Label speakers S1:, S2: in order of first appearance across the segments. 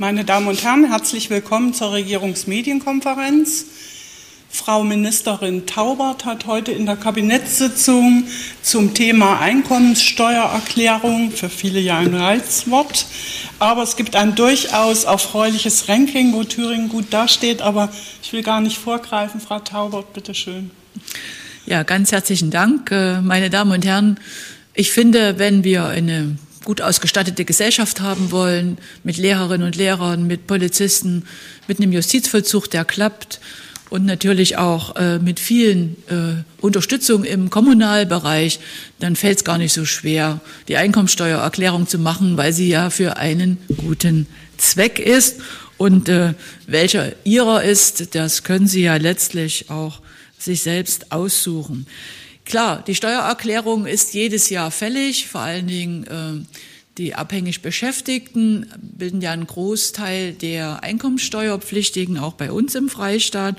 S1: Meine Damen und Herren, herzlich willkommen zur Regierungsmedienkonferenz. Frau Ministerin Taubert hat heute in der Kabinettssitzung zum Thema Einkommenssteuererklärung für viele ja ein Reizwort. Aber es gibt ein durchaus erfreuliches Ranking, wo Thüringen gut dasteht. Aber ich will gar nicht vorgreifen. Frau Taubert, bitteschön.
S2: Ja, ganz herzlichen Dank, äh, meine Damen und Herren. Ich finde, wenn wir eine gut ausgestattete Gesellschaft haben wollen, mit Lehrerinnen und Lehrern, mit Polizisten, mit einem Justizvollzug, der klappt und natürlich auch äh, mit vielen äh, Unterstützung im Kommunalbereich, dann fällt es gar nicht so schwer, die Einkommensteuererklärung zu machen, weil sie ja für einen guten Zweck ist. Und äh, welcher ihrer ist, das können Sie ja letztlich auch sich selbst aussuchen. Klar, die Steuererklärung ist jedes Jahr fällig, vor allen Dingen äh, die abhängig Beschäftigten bilden ja einen Großteil der Einkommensteuerpflichtigen, auch bei uns im Freistaat.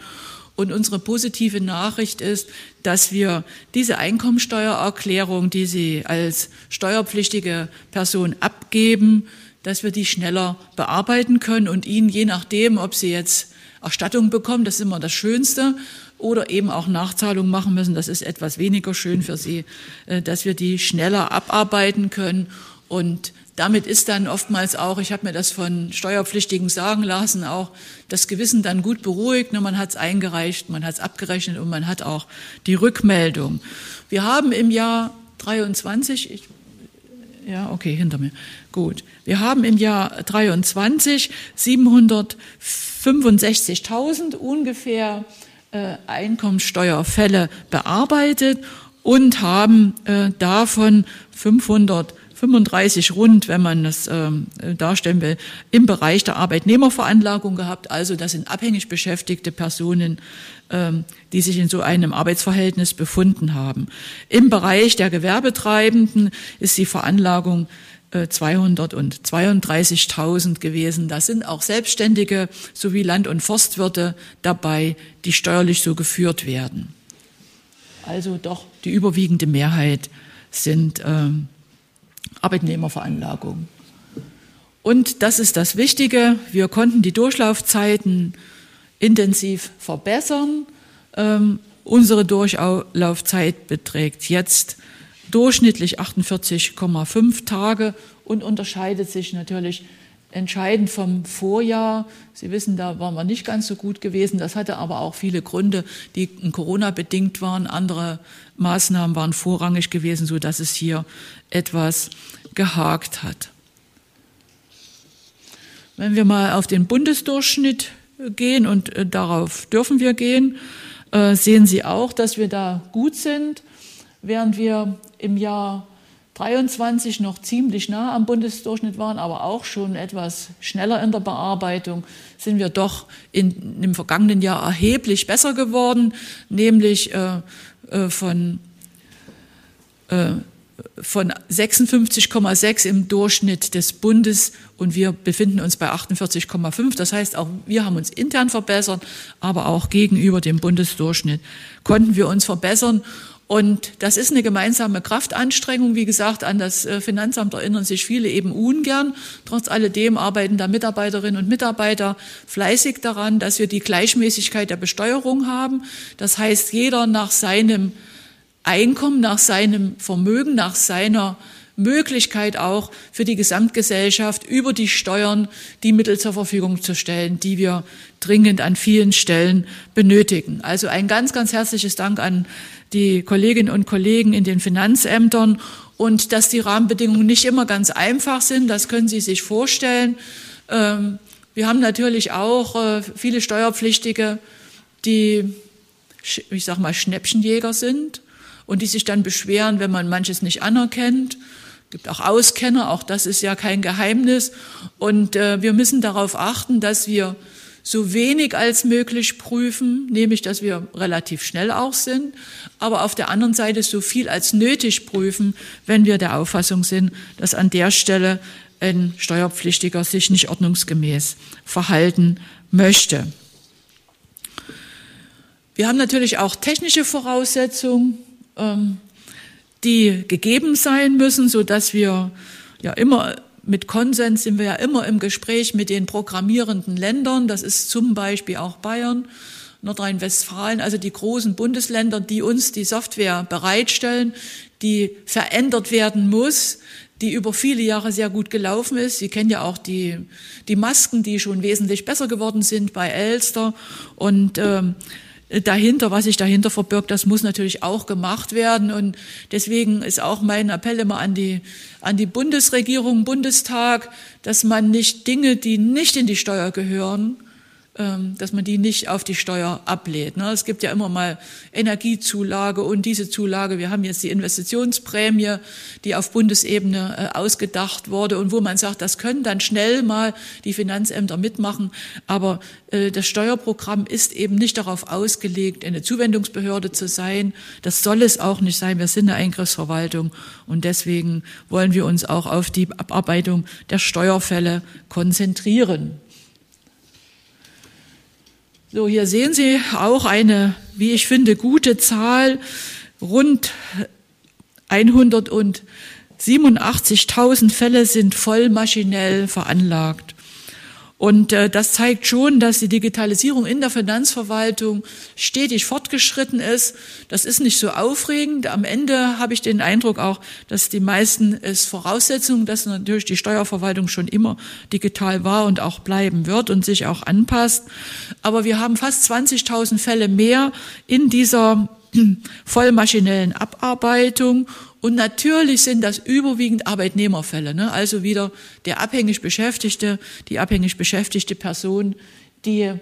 S2: Und unsere positive Nachricht ist, dass wir diese Einkommensteuererklärung, die Sie als steuerpflichtige Person abgeben, dass wir die schneller bearbeiten können und Ihnen je nachdem, ob Sie jetzt Erstattung bekommen, das ist immer das Schönste, oder eben auch Nachzahlungen machen müssen. Das ist etwas weniger schön für Sie, äh, dass wir die schneller abarbeiten können. Und damit ist dann oftmals auch, ich habe mir das von Steuerpflichtigen sagen lassen, auch das Gewissen dann gut beruhigt. Ne, man hat es eingereicht, man hat es abgerechnet und man hat auch die Rückmeldung. Wir haben im Jahr 23, ich, ja, okay, hinter mir. Gut. Wir haben im Jahr 23 765.000 ungefähr äh, Einkommensteuerfälle bearbeitet und haben äh, davon 535 rund, wenn man das ähm, darstellen will, im Bereich der Arbeitnehmerveranlagung gehabt. Also das sind abhängig beschäftigte Personen, ähm, die sich in so einem Arbeitsverhältnis befunden haben. Im Bereich der Gewerbetreibenden ist die Veranlagung 232.000 gewesen. Da sind auch Selbstständige sowie Land- und Forstwirte dabei, die steuerlich so geführt werden. Also doch die überwiegende Mehrheit sind ähm, Arbeitnehmerveranlagungen. Und das ist das Wichtige. Wir konnten die Durchlaufzeiten intensiv verbessern. Ähm, unsere Durchlaufzeit beträgt jetzt durchschnittlich 48,5 Tage und unterscheidet sich natürlich entscheidend vom Vorjahr. Sie wissen, da waren wir nicht ganz so gut gewesen. Das hatte aber auch viele Gründe, die Corona bedingt waren. Andere Maßnahmen waren vorrangig gewesen, so dass es hier etwas gehakt hat. Wenn wir mal auf den Bundesdurchschnitt gehen und äh, darauf dürfen wir gehen, äh, sehen Sie auch, dass wir da gut sind während wir im Jahr 23 noch ziemlich nah am Bundesdurchschnitt waren, aber auch schon etwas schneller in der Bearbeitung, sind wir doch in, im vergangenen Jahr erheblich besser geworden, nämlich äh, äh, von, äh, von 56,6 im Durchschnitt des Bundes und wir befinden uns bei 48,5. Das heißt, auch wir haben uns intern verbessert, aber auch gegenüber dem Bundesdurchschnitt konnten wir uns verbessern. Und das ist eine gemeinsame Kraftanstrengung. Wie gesagt, an das äh, Finanzamt erinnern sich viele eben ungern. Trotz alledem arbeiten da Mitarbeiterinnen und Mitarbeiter fleißig daran, dass wir die Gleichmäßigkeit der Besteuerung haben. Das heißt, jeder nach seinem Einkommen, nach seinem Vermögen, nach seiner Möglichkeit auch für die Gesamtgesellschaft über die Steuern die Mittel zur Verfügung zu stellen, die wir dringend an vielen Stellen benötigen. Also ein ganz, ganz herzliches Dank an die Kolleginnen und Kollegen in den Finanzämtern und dass die Rahmenbedingungen nicht immer ganz einfach sind, das können Sie sich vorstellen. Ähm, wir haben natürlich auch äh, viele Steuerpflichtige, die, ich sag mal, Schnäppchenjäger sind und die sich dann beschweren, wenn man manches nicht anerkennt. Gibt auch Auskenner, auch das ist ja kein Geheimnis. Und äh, wir müssen darauf achten, dass wir so wenig als möglich prüfen, nämlich dass wir relativ schnell auch sind, aber auf der anderen Seite so viel als nötig prüfen, wenn wir der Auffassung sind, dass an der Stelle ein Steuerpflichtiger sich nicht ordnungsgemäß verhalten möchte. Wir haben natürlich auch technische Voraussetzungen, ähm, die gegeben sein müssen, so dass wir ja immer mit Konsens sind wir ja immer im Gespräch mit den programmierenden Ländern. Das ist zum Beispiel auch Bayern, Nordrhein-Westfalen, also die großen Bundesländer, die uns die Software bereitstellen, die verändert werden muss, die über viele Jahre sehr gut gelaufen ist. Sie kennen ja auch die, die Masken, die schon wesentlich besser geworden sind bei Elster. Und ähm, dahinter, was sich dahinter verbirgt, das muss natürlich auch gemacht werden. Und deswegen ist auch mein Appell immer an die, an die Bundesregierung, Bundestag, dass man nicht Dinge, die nicht in die Steuer gehören, dass man die nicht auf die Steuer ablädt. Ne? Es gibt ja immer mal Energiezulage und diese Zulage. Wir haben jetzt die Investitionsprämie, die auf Bundesebene äh, ausgedacht wurde und wo man sagt, das können dann schnell mal die Finanzämter mitmachen. Aber äh, das Steuerprogramm ist eben nicht darauf ausgelegt, eine Zuwendungsbehörde zu sein. Das soll es auch nicht sein. Wir sind eine Eingriffsverwaltung und deswegen wollen wir uns auch auf die Abarbeitung der Steuerfälle konzentrieren. So, hier sehen Sie auch eine, wie ich finde, gute Zahl. Rund 187.000 Fälle sind voll maschinell veranlagt. Und äh, das zeigt schon, dass die Digitalisierung in der Finanzverwaltung stetig fortgeschritten ist. Das ist nicht so aufregend. Am Ende habe ich den Eindruck auch, dass die meisten es Voraussetzungen, dass natürlich die Steuerverwaltung schon immer digital war und auch bleiben wird und sich auch anpasst. Aber wir haben fast 20.000 Fälle mehr in dieser vollmaschinellen Abarbeitung und natürlich sind das überwiegend Arbeitnehmerfälle, ne? also wieder der abhängig Beschäftigte, die abhängig beschäftigte Person, die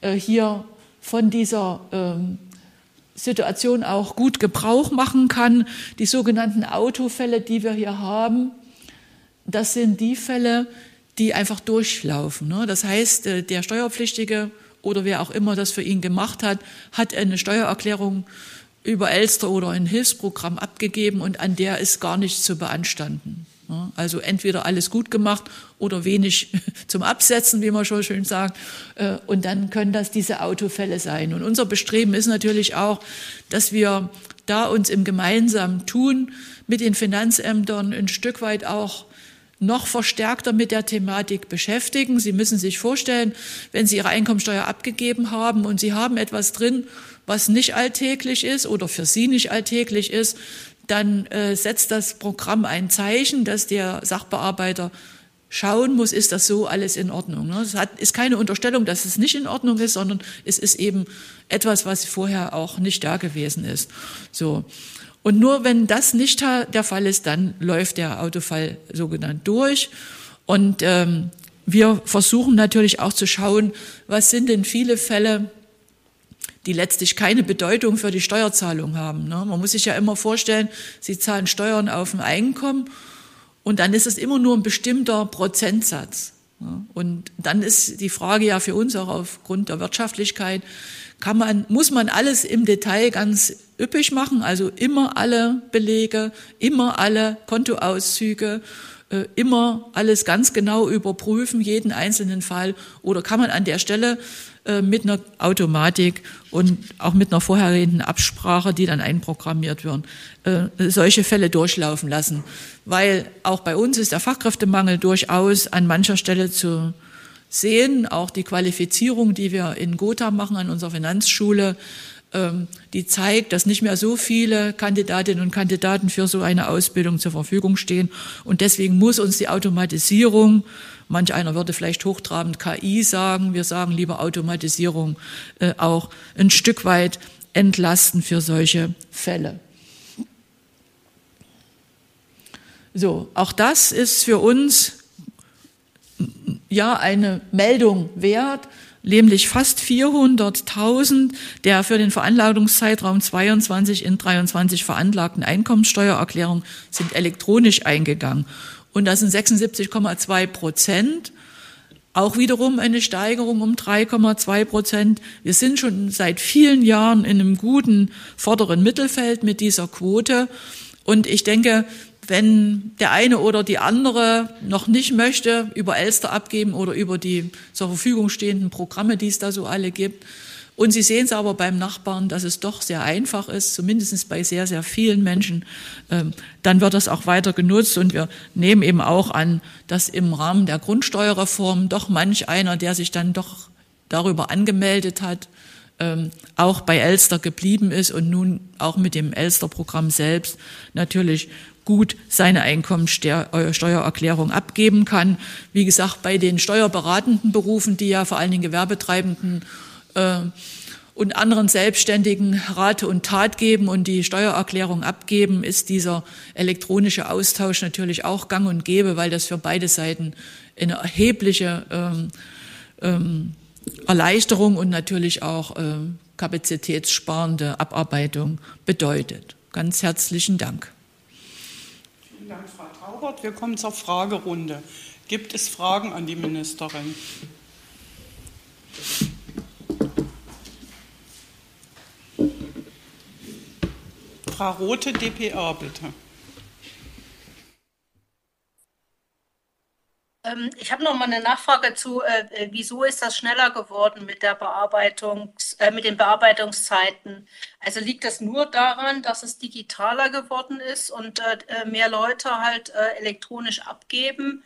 S2: äh, hier von dieser ähm, Situation auch gut Gebrauch machen kann. Die sogenannten Autofälle, die wir hier haben, das sind die Fälle, die einfach durchlaufen. Ne? Das heißt, äh, der Steuerpflichtige oder wer auch immer das für ihn gemacht hat, hat eine Steuererklärung über Elster oder ein Hilfsprogramm abgegeben und an der ist gar nichts zu beanstanden. Also entweder alles gut gemacht oder wenig zum Absetzen, wie man schon schön sagt. Äh, und dann können das diese Autofälle sein. Und unser Bestreben ist natürlich auch, dass wir da uns im gemeinsamen Tun mit den Finanzämtern ein Stück weit auch noch verstärkter mit der Thematik beschäftigen. Sie müssen sich vorstellen, wenn Sie Ihre Einkommensteuer abgegeben haben und Sie haben etwas drin, was nicht alltäglich ist oder für Sie nicht alltäglich ist, dann äh, setzt das Programm ein Zeichen, dass der Sachbearbeiter schauen muss, ist das so alles in Ordnung. Ne? Es hat, ist keine Unterstellung, dass es nicht in Ordnung ist, sondern es ist eben etwas, was vorher auch nicht da gewesen ist. So. Und nur wenn das nicht der Fall ist, dann läuft der Autofall sogenannt durch. Und ähm, wir versuchen natürlich auch zu schauen, was sind denn viele Fälle, die letztlich keine Bedeutung für die Steuerzahlung haben. Ne? Man muss sich ja immer vorstellen, Sie zahlen Steuern auf ein Einkommen und dann ist es immer nur ein bestimmter Prozentsatz. Und dann ist die Frage ja für uns auch aufgrund der Wirtschaftlichkeit, kann man, muss man alles im Detail ganz üppig machen, also immer alle Belege, immer alle Kontoauszüge, äh, immer alles ganz genau überprüfen, jeden einzelnen Fall, oder kann man an der Stelle äh, mit einer Automatik und auch mit einer vorhergehenden Absprache, die dann einprogrammiert werden, äh, solche Fälle durchlaufen lassen. Weil auch bei uns ist der Fachkräftemangel durchaus an mancher Stelle zu sehen. Auch die Qualifizierung, die wir in Gotha machen an unserer Finanzschule, die zeigt, dass nicht mehr so viele Kandidatinnen und Kandidaten für so eine Ausbildung zur Verfügung stehen. Und deswegen muss uns die Automatisierung Manch einer würde vielleicht hochtrabend KI sagen. Wir sagen lieber Automatisierung äh, auch ein Stück weit entlasten für solche Fälle. So, auch das ist für uns ja eine Meldung wert, nämlich fast 400.000 der für den Veranlagungszeitraum 22 in 23 veranlagten Einkommenssteuererklärungen sind elektronisch eingegangen und das sind 76,2 Prozent. Auch wiederum eine Steigerung um 3,2 Prozent. Wir sind schon seit vielen Jahren in einem guten vorderen Mittelfeld mit dieser Quote. Und ich denke, wenn der eine oder die andere noch nicht möchte, über Elster abgeben oder über die zur Verfügung stehenden Programme, die es da so alle gibt, Und Sie sehen es aber beim Nachbarn, dass es doch sehr einfach ist, zumindest bei sehr, sehr vielen Menschen. Ähm, dann wird das auch weiter genutzt und wir nehmen eben auch an, dass im Rahmen der Grundsteuerreform doch manch einer, der sich dann doch darüber angemeldet hat, ähm, auch bei Elster geblieben ist und nun auch mit dem Elster-Programm selbst natürlich gut seine Einkommensteuererklärung abgeben kann. Wie gesagt, bei den steuerberatenden Berufen, die ja vor allen Dingen Gewerbetreibenden äh, und anderen Selbstständigen Rate und Tat geben und die Steuererklärung abgeben, ist dieser elektronische Austausch natürlich auch gang und gäbe, weil das für beide Seiten eine erhebliche ähm, ähm, Erleichterung und natürlich auch äh, kapazitätssparende Abarbeitung bedeutet. Ganz herzlichen Dank.
S1: Vielen Dank, Frau Taubert. Wir kommen zur Fragerunde. Gibt es Fragen an die Ministerin? Frau Rote, dpa, bitte.
S3: Ich habe noch mal eine Nachfrage zu, äh, äh, wieso ist das schneller geworden mit der Bearbeitungs, äh, mit den Bearbeitungszeiten? Also liegt das nur daran, dass es digitaler geworden ist und äh, äh mehr Leute halt äh, elektronisch abgeben?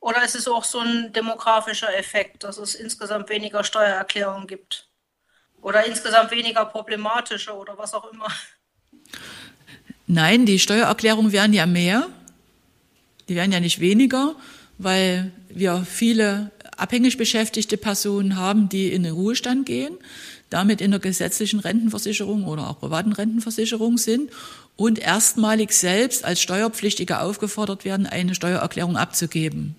S3: Oder ist es auch so ein demografischer Effekt, dass es insgesamt weniger Steuererklärungen gibt? Oder insgesamt weniger problematische oder was auch immer?
S2: Nein, die Steuererklärungen werden ja mehr. Die werden ja nicht weniger weil wir viele abhängig beschäftigte Personen haben, die in den Ruhestand gehen, damit in der gesetzlichen Rentenversicherung oder auch privaten Rentenversicherung sind und erstmalig selbst als Steuerpflichtige aufgefordert werden, eine Steuererklärung abzugeben.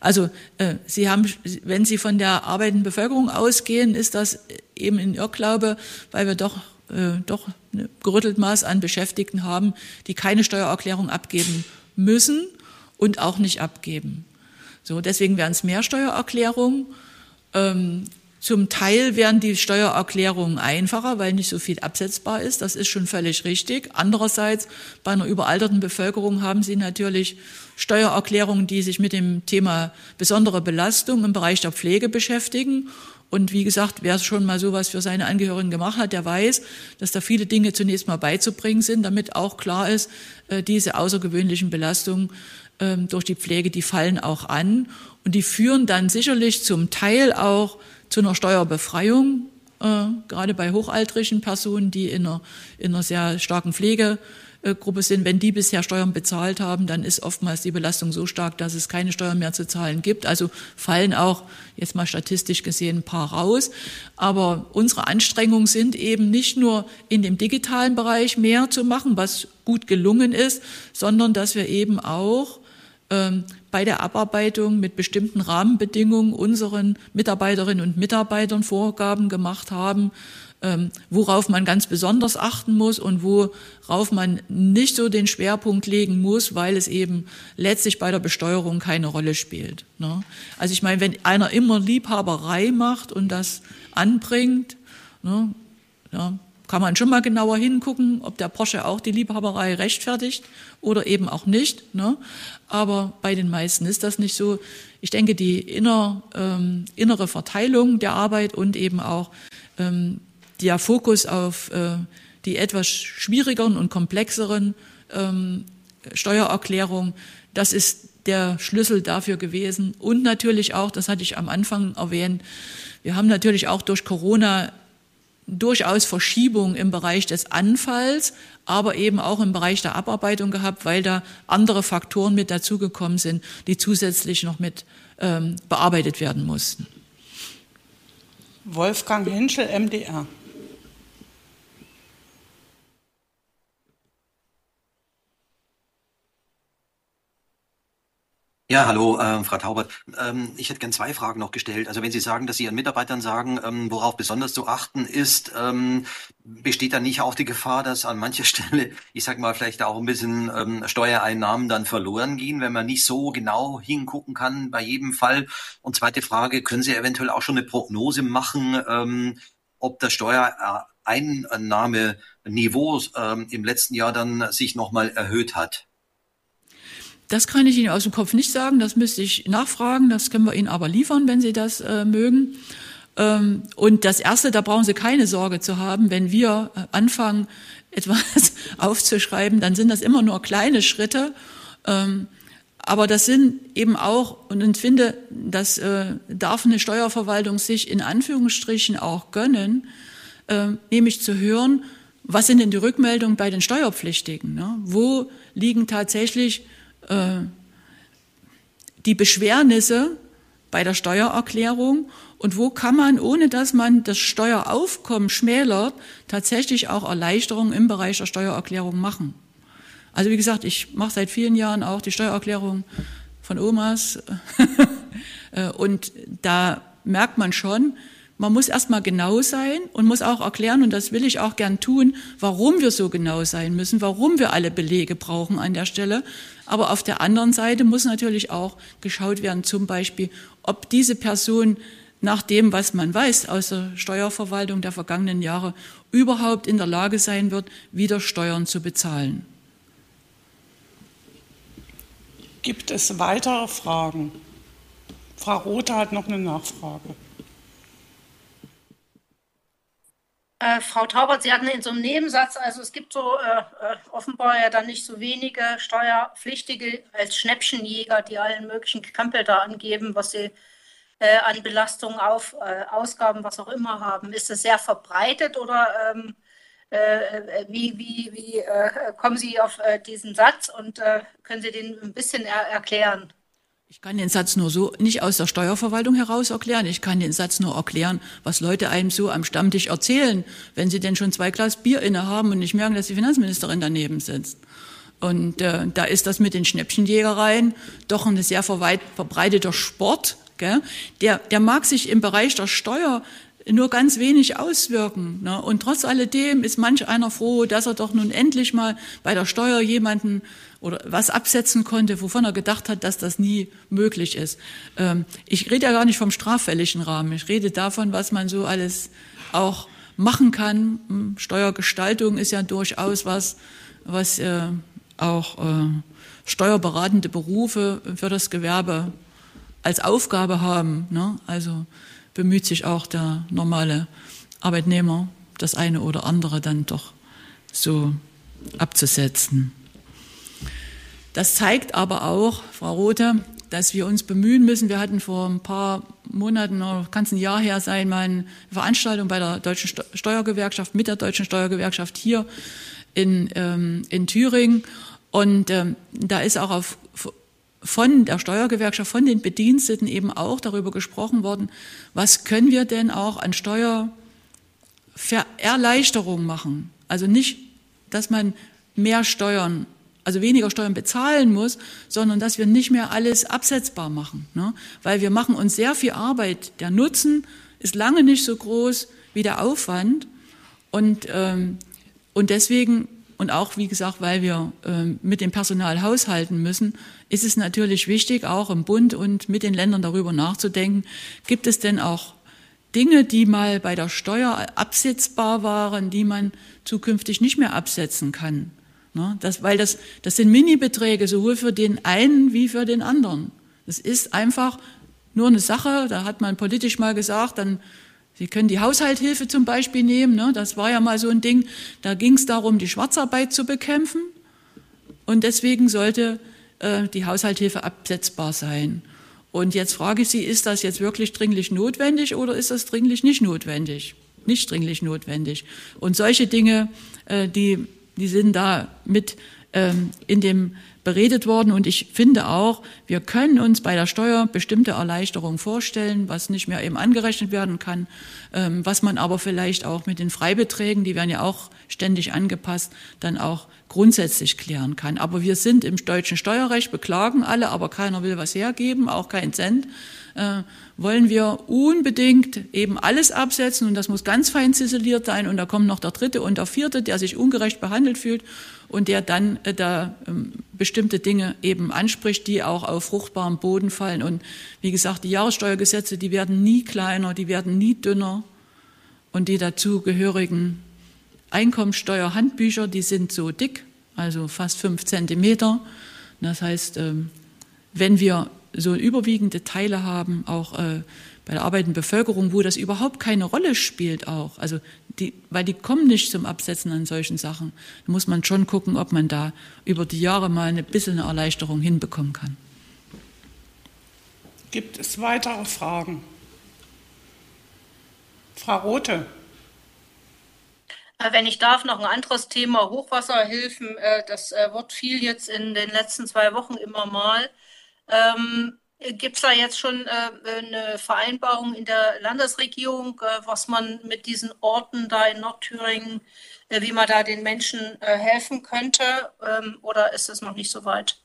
S2: Also äh, Sie haben, wenn Sie von der arbeitenden Bevölkerung ausgehen, ist das eben ein Irrglaube, weil wir doch äh, doch ein gerüttelt Maß an Beschäftigten haben, die keine Steuererklärung abgeben müssen und auch nicht abgeben. So, deswegen werden es mehr Steuererklärungen. Ähm, zum Teil werden die Steuererklärungen einfacher, weil nicht so viel absetzbar ist. Das ist schon völlig richtig. Andererseits, bei einer überalterten Bevölkerung haben Sie natürlich Steuererklärungen, die sich mit dem Thema besondere Belastung im Bereich der Pflege beschäftigen. Und wie gesagt, wer schon mal sowas für seine Angehörigen gemacht hat, der weiß, dass da viele Dinge zunächst mal beizubringen sind, damit auch klar ist, äh, diese außergewöhnlichen Belastungen ähm, durch die Pflege, die fallen auch an. Und die führen dann sicherlich zum Teil auch zu einer Steuerbefreiung, äh, gerade bei hochaltrigen Personen, die in einer, in einer sehr starken Pflegegruppe sind. Wenn die bisher Steuern bezahlt haben, dann ist oftmals die Belastung so stark, dass es keine Steuern mehr zu zahlen gibt. Also fallen auch jetzt mal statistisch gesehen ein paar raus. Aber unsere Anstrengungen sind eben nicht nur in dem digitalen Bereich mehr zu machen, was gut gelungen ist, sondern dass wir eben auch ähm, bei der Abarbeitung mit bestimmten Rahmenbedingungen unseren Mitarbeiterinnen und Mitarbeitern Vorgaben gemacht haben, ähm, worauf man ganz besonders achten muss und worauf man nicht so den Schwerpunkt legen muss, weil es eben letztlich bei der Besteuerung keine Rolle spielt. Ne? Also ich meine, wenn einer immer Liebhaberei macht und das anbringt, ne, ja, kann man schon mal genauer hingucken, ob der Porsche auch die Liebhaberei rechtfertigt oder eben auch nicht. Ne? Aber bei den meisten ist das nicht so. Ich denke, die inner, ähm, innere Verteilung der Arbeit und eben auch ähm, der Fokus auf äh, die etwas schwierigeren und komplexeren ähm, Steuererklärungen, das ist der Schlüssel dafür gewesen. Und natürlich auch, das hatte ich am Anfang erwähnt, wir haben natürlich auch durch Corona durchaus Verschiebung im Bereich des Anfalls, aber eben auch im Bereich der Abarbeitung gehabt, weil da andere Faktoren mit dazugekommen sind, die zusätzlich noch mit ähm, bearbeitet werden mussten.
S1: Wolfgang Henschel, MDR.
S4: Ja, hallo, ähm, Frau Taubert. Ähm, ich hätte gern zwei Fragen noch gestellt. Also wenn Sie sagen, dass Sie Ihren Mitarbeitern sagen, ähm, worauf besonders zu achten ist, ähm, besteht da nicht auch die Gefahr, dass an mancher Stelle, ich sag mal, vielleicht auch ein bisschen ähm, Steuereinnahmen dann verloren gehen, wenn man nicht so genau hingucken kann bei jedem Fall? Und zweite Frage, können Sie eventuell auch schon eine Prognose machen, ähm, ob das Steuereinnahmeniveau ähm, im letzten Jahr dann sich nochmal erhöht hat?
S2: Das kann ich Ihnen aus dem Kopf nicht sagen, das müsste ich nachfragen, das können wir Ihnen aber liefern, wenn Sie das äh, mögen. Ähm, und das Erste, da brauchen Sie keine Sorge zu haben, wenn wir äh, anfangen, etwas aufzuschreiben, dann sind das immer nur kleine Schritte. Ähm, aber das sind eben auch, und ich finde, das äh, darf eine Steuerverwaltung sich in Anführungsstrichen auch gönnen, äh, nämlich zu hören, was sind denn die Rückmeldungen bei den Steuerpflichtigen? Ne? Wo liegen tatsächlich äh, die Beschwernisse bei der Steuererklärung und wo kann man, ohne dass man das Steueraufkommen schmälert, tatsächlich auch Erleichterungen im Bereich der Steuererklärung machen. Also wie gesagt, ich mache seit vielen Jahren auch die Steuererklärung von Omas äh, und da merkt man schon, man muss erstmal genau sein und muss auch erklären, und das will ich auch gern tun, warum wir so genau sein müssen, warum wir alle Belege brauchen an der Stelle. Aber auf der anderen Seite muss natürlich auch geschaut werden, zum Beispiel, ob diese Person nach dem, was man weiß aus der Steuerverwaltung der vergangenen Jahre, überhaupt in der Lage sein wird, wieder Steuern zu bezahlen.
S1: Gibt es weitere Fragen? Frau Rothe hat noch eine Nachfrage.
S3: Äh, Frau Taubert, Sie hatten in so einem Nebensatz, also es gibt so äh, äh, offenbar ja dann nicht so wenige Steuerpflichtige als Schnäppchenjäger, die allen möglichen Krempel da angeben, was sie äh, an Belastungen, auf, äh, Ausgaben, was auch immer haben. Ist das sehr verbreitet oder ähm, äh, wie, wie, wie kommen Sie auf diesen Satz und können Sie den ein bisschen er erklären?
S2: Ich kann den Satz nur so nicht aus der Steuerverwaltung heraus erklären. Ich kann den Satz nur erklären, was Leute einem so am Stammtisch erzählen, wenn sie denn schon zwei Glas Bier inne haben und nicht merken, dass die Finanzministerin daneben sitzt. Und äh, da ist das mit den Schnäppchenjägereien doch ein sehr verbreiteter Sport. Gell? Der, der mag sich im Bereich der Steuer nur ganz wenig auswirken. Ne? Und trotz alledem ist manch einer froh, dass er doch nun endlich mal bei der Steuer jemanden oder was absetzen konnte, wovon er gedacht hat, dass das nie möglich ist. Ähm, ich rede ja gar nicht vom straffälligen Rahmen. Ich rede davon, was man so alles auch machen kann. Hm, Steuergestaltung ist ja durchaus was, was äh, auch äh, steuerberatende Berufe für das Gewerbe als Aufgabe haben. Ne? Also bemüht sich auch der normale Arbeitnehmer, das eine oder andere dann doch so abzusetzen. Das zeigt aber auch, Frau Rothe, dass wir uns bemühen müssen. Wir hatten vor ein paar Monaten oder kann ein Jahr her sein, mal eine Veranstaltung bei der Deutschen Steuergewerkschaft, mit der Deutschen Steuergewerkschaft hier in, ähm, in Thüringen. Und ähm, da ist auch auf, von der Steuergewerkschaft, von den Bediensteten eben auch darüber gesprochen worden, was können wir denn auch an Steuererleichterung machen. Also nicht, dass man mehr Steuern, also weniger Steuern bezahlen muss, sondern dass wir nicht mehr alles absetzbar machen. Ne? Weil wir machen uns sehr viel Arbeit. Der Nutzen ist lange nicht so groß wie der Aufwand. Und, ähm, und deswegen und auch, wie gesagt, weil wir äh, mit dem Personal haushalten müssen, ist es natürlich wichtig, auch im Bund und mit den Ländern darüber nachzudenken, gibt es denn auch Dinge, die mal bei der Steuer absetzbar waren, die man zukünftig nicht mehr absetzen kann. Ne? Das, weil das, das sind Minibeträge, sowohl für den einen wie für den anderen. Das ist einfach nur eine Sache, da hat man politisch mal gesagt, dann Sie können die Haushalthilfe zum Beispiel nehmen. Ne? Das war ja mal so ein Ding. Da ging es darum, die Schwarzarbeit zu bekämpfen. Und deswegen sollte äh, die Haushalthilfe absetzbar sein. Und jetzt frage ich Sie, ist das jetzt wirklich dringlich notwendig oder ist das dringlich nicht notwendig? Nicht dringlich notwendig. Und solche Dinge, äh, die, die sind da mit ähm, in dem beredet worden. Und ich finde auch, wir können uns bei der Steuer bestimmte Erleichterungen vorstellen, was nicht mehr eben angerechnet werden kann, ähm, was man aber vielleicht auch mit den Freibeträgen, die werden ja auch ständig angepasst, dann auch grundsätzlich klären kann. Aber wir sind im deutschen Steuerrecht, beklagen alle, aber keiner will was hergeben, auch kein Cent. Äh, wollen wir unbedingt eben alles absetzen und das muss ganz fein ziseliert sein und da kommt noch der dritte und der vierte, der sich ungerecht behandelt fühlt und der dann äh, da ähm, bestimmte Dinge eben anspricht, die auch auf fruchtbarem Boden fallen. Und wie gesagt, die Jahressteuergesetze, die werden nie kleiner, die werden nie dünner und die dazugehörigen Einkommensteuerhandbücher, die sind so dick, also fast fünf Zentimeter. Das heißt, ähm, wenn wir so überwiegende Teile haben, auch äh, bei der arbeitenden Bevölkerung, wo das überhaupt keine Rolle spielt auch. Also die, weil die kommen nicht zum Absetzen an solchen Sachen. Da muss man schon gucken, ob man da über die Jahre mal ein bisschen eine Erleichterung hinbekommen kann.
S1: Gibt es weitere Fragen? Frau Rothe.
S3: Äh, wenn ich darf, noch ein anderes Thema, Hochwasserhilfen. Äh, das äh, wird viel jetzt in den letzten zwei Wochen immer mal. Ähm, Gibt es da jetzt schon eine Vereinbarung in der Landesregierung, was man mit diesen Orten da in Nordthüringen, wie man da den Menschen helfen könnte? Ähm, oder ist es noch nicht so weit?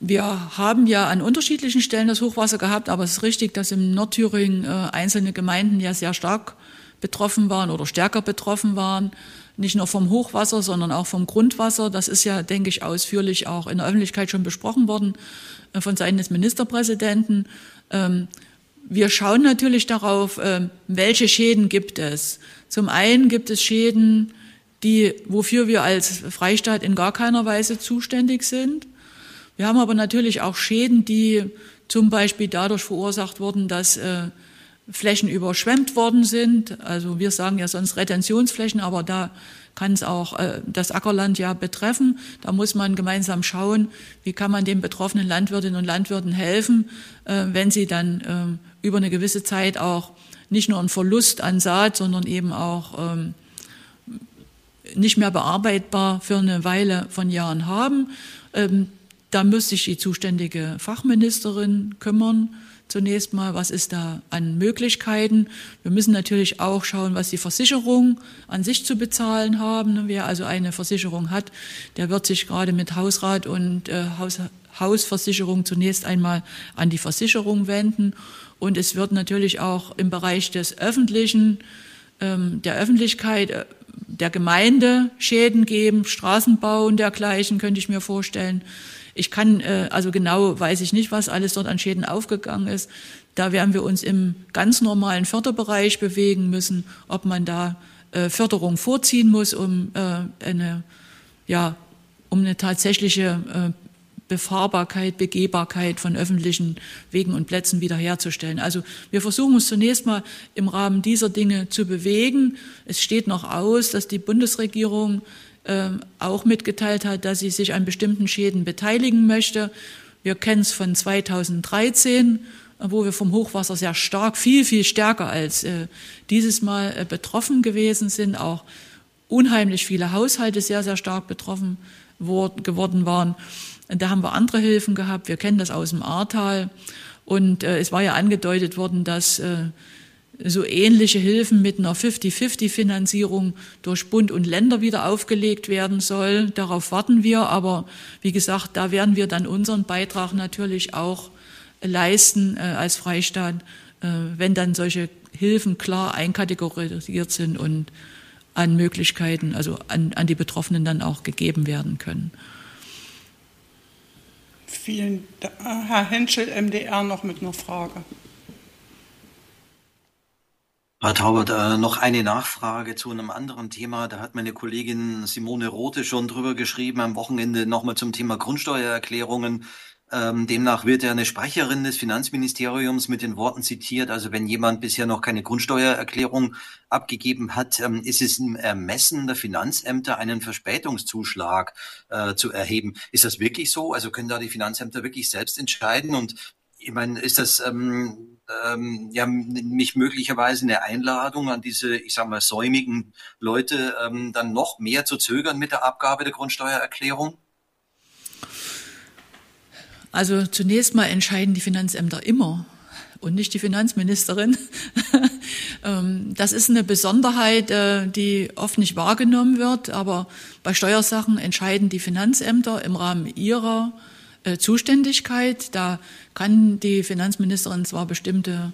S2: Wir haben ja an unterschiedlichen Stellen das Hochwasser gehabt, aber es ist richtig, dass im Nordthüringen einzelne Gemeinden ja sehr stark betroffen waren oder stärker betroffen waren. Nicht nur vom Hochwasser, sondern auch vom Grundwasser. Das ist ja, denke ich, ausführlich auch in der Öffentlichkeit schon besprochen worden äh, von Seiten des Ministerpräsidenten. Ähm, wir schauen natürlich darauf, ähm, welche Schäden gibt es. Zum einen gibt es Schäden, die, wofür wir als Freistaat in gar keiner Weise zuständig sind. Wir haben aber natürlich auch Schäden, die zum Beispiel dadurch verursacht wurden, dass äh, Flächen überschwemmt worden sind. Also wir sagen ja sonst Retentionsflächen, aber da kann es auch äh, das Ackerland ja betreffen. Da muss man gemeinsam schauen, wie kann man den betroffenen Landwirtinnen und Landwirten helfen, äh, wenn sie dann äh, über eine gewisse Zeit auch nicht nur einen Verlust an Saat, sondern eben auch ähm, nicht mehr bearbeitbar für eine Weile von Jahren haben. Ähm, da muss sich die zuständige Fachministerin kümmern zunächst mal, was ist da an Möglichkeiten. Wir müssen natürlich auch schauen, was die Versicherung an sich zu bezahlen haben. Wer also eine Versicherung hat, der wird sich gerade mit Hausrat und äh, Haus, Hausversicherung zunächst einmal an die Versicherung wenden. Und es wird natürlich auch im Bereich des öffentlichen, ähm, der Öffentlichkeit, äh, der Gemeinde Schäden geben, Straßenbau und dergleichen, könnte ich mir vorstellen. Ich kann, äh, also genau weiß ich nicht, was alles dort an Schäden aufgegangen ist. Da werden wir uns im ganz normalen Förderbereich bewegen müssen, ob man da äh, Förderung vorziehen muss, um äh, eine, ja, um eine tatsächliche Befahrbarkeit, Begehbarkeit von öffentlichen Wegen und Plätzen wiederherzustellen. Also wir versuchen uns zunächst mal im Rahmen dieser Dinge zu bewegen. Es steht noch aus, dass die Bundesregierung auch mitgeteilt hat, dass sie sich an bestimmten Schäden beteiligen möchte. Wir kennen es von 2013, wo wir vom Hochwasser sehr stark, viel, viel stärker als äh, dieses Mal äh, betroffen gewesen sind. Auch unheimlich viele Haushalte sehr, sehr stark betroffen geworden waren. Da haben wir andere Hilfen gehabt. Wir kennen das aus dem Ahrtal. Und äh, es war ja angedeutet worden, dass so ähnliche Hilfen mit einer 50-50-Finanzierung durch Bund und Länder wieder aufgelegt werden soll. Darauf warten wir, aber wie gesagt, da werden wir dann unseren Beitrag natürlich auch leisten äh, als Freistaat, äh, wenn dann solche Hilfen klar einkategorisiert sind und an Möglichkeiten, also an, an die Betroffenen dann auch gegeben werden können.
S1: Vielen Dank. Herr Henschel, MDR, noch mit einer Frage.
S4: Herr Taubert, äh, noch eine Nachfrage zu einem anderen Thema. Da hat meine Kollegin Simone Rote schon drüber geschrieben am Wochenende nochmal zum Thema Grundsteuererklärungen. Ähm, demnach wird ja eine Sprecherin des Finanzministeriums mit den Worten zitiert, also wenn jemand bisher noch keine Grundsteuererklärung abgegeben hat, ähm, ist es im Ermessen der Finanzämter einen Verspätungszuschlag äh, zu erheben. Ist das wirklich so? Also können da die Finanzämter wirklich selbst entscheiden? Und ich meine, ist das ähm, ähm, ja mich möglicherweise eine Einladung an diese, ich sage mal, säumigen Leute ähm, dann noch mehr zu zögern mit der Abgabe der Grundsteuererklärung?
S2: Also zunächst mal entscheiden die Finanzämter immer und nicht die Finanzministerin. Ähm, das ist eine Besonderheit, äh, die oft nicht wahrgenommen wird, aber bei Steuersachen entscheiden die Finanzämter im Rahmen ihrer äh, Zuständigkeit. Da kann die Finanzministerin zwar bestimmte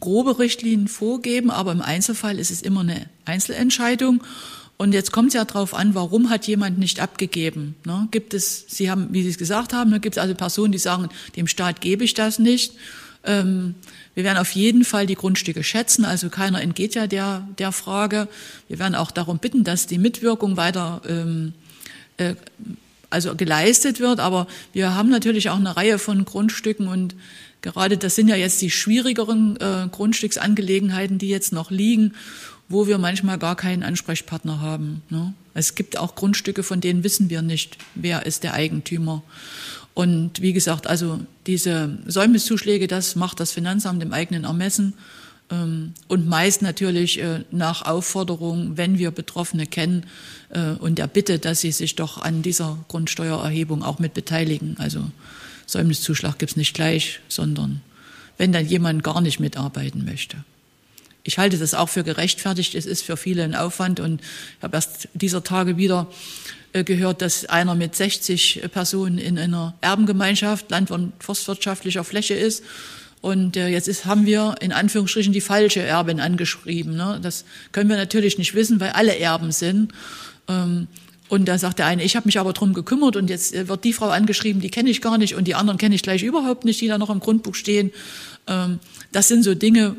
S2: grobe Richtlinien vorgeben, aber im Einzelfall ist es immer eine Einzelentscheidung. Und jetzt kommt es ja darauf an, warum hat jemand nicht abgegeben? Ne? Gibt es, Sie haben, wie Sie es gesagt haben, ne, gibt es also Personen, die sagen, dem Staat gebe ich das nicht. Ähm, wir werden auf jeden Fall die Grundstücke schätzen, also keiner entgeht ja der, der Frage. Wir werden auch darum bitten, dass die Mitwirkung weiter ähm, äh, also geleistet wird. Aber wir haben natürlich auch eine Reihe von Grundstücken und gerade das sind ja jetzt die schwierigeren äh, Grundstücksangelegenheiten, die jetzt noch liegen, wo wir manchmal gar keinen Ansprechpartner haben. Ne? Es gibt auch Grundstücke, von denen wissen wir nicht, wer ist der Eigentümer. Und wie gesagt, also diese Säumniszuschläge, das macht das Finanzamt im eigenen Ermessen. Ähm, und meist natürlich äh, nach Aufforderung, wenn wir Betroffene kennen äh, und der Bitte, dass sie sich doch an dieser Grundsteuererhebung auch mit beteiligen. Also Säumniszuschlag gibt es nicht gleich, sondern wenn dann jemand gar nicht mitarbeiten möchte. Ich halte das auch für gerechtfertigt. Es ist für viele ein Aufwand und ich habe erst dieser Tage wieder äh, gehört, dass einer mit 60 Personen in einer Erbengemeinschaft land- und forstwirtschaftlicher Fläche ist und äh, jetzt ist, haben wir in Anführungsstrichen die falsche Erbin angeschrieben. Ne? Das können wir natürlich nicht wissen, weil alle Erben sind. Ähm, und da sagt der eine, ich habe mich aber drum gekümmert und jetzt äh, wird die Frau angeschrieben, die kenne ich gar nicht und die anderen kenne ich gleich überhaupt nicht, die da noch im Grundbuch stehen. Ähm, das sind so Dinge,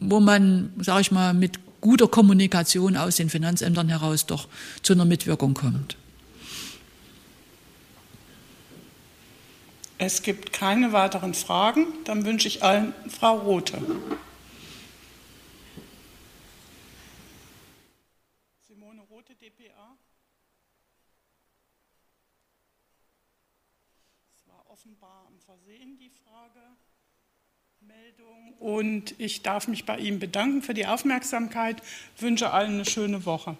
S2: wo man, sage ich mal, mit guter Kommunikation aus den Finanzämtern heraus doch zu einer Mitwirkung kommt.
S1: Es gibt keine weiteren Fragen. Dann wünsche ich allen Frau Rothe. Simone Rothe, dpa. Es war offenbar am Versehen die Fragemeldung. Und ich darf mich bei Ihnen bedanken für die Aufmerksamkeit. Wünsche allen eine schöne Woche.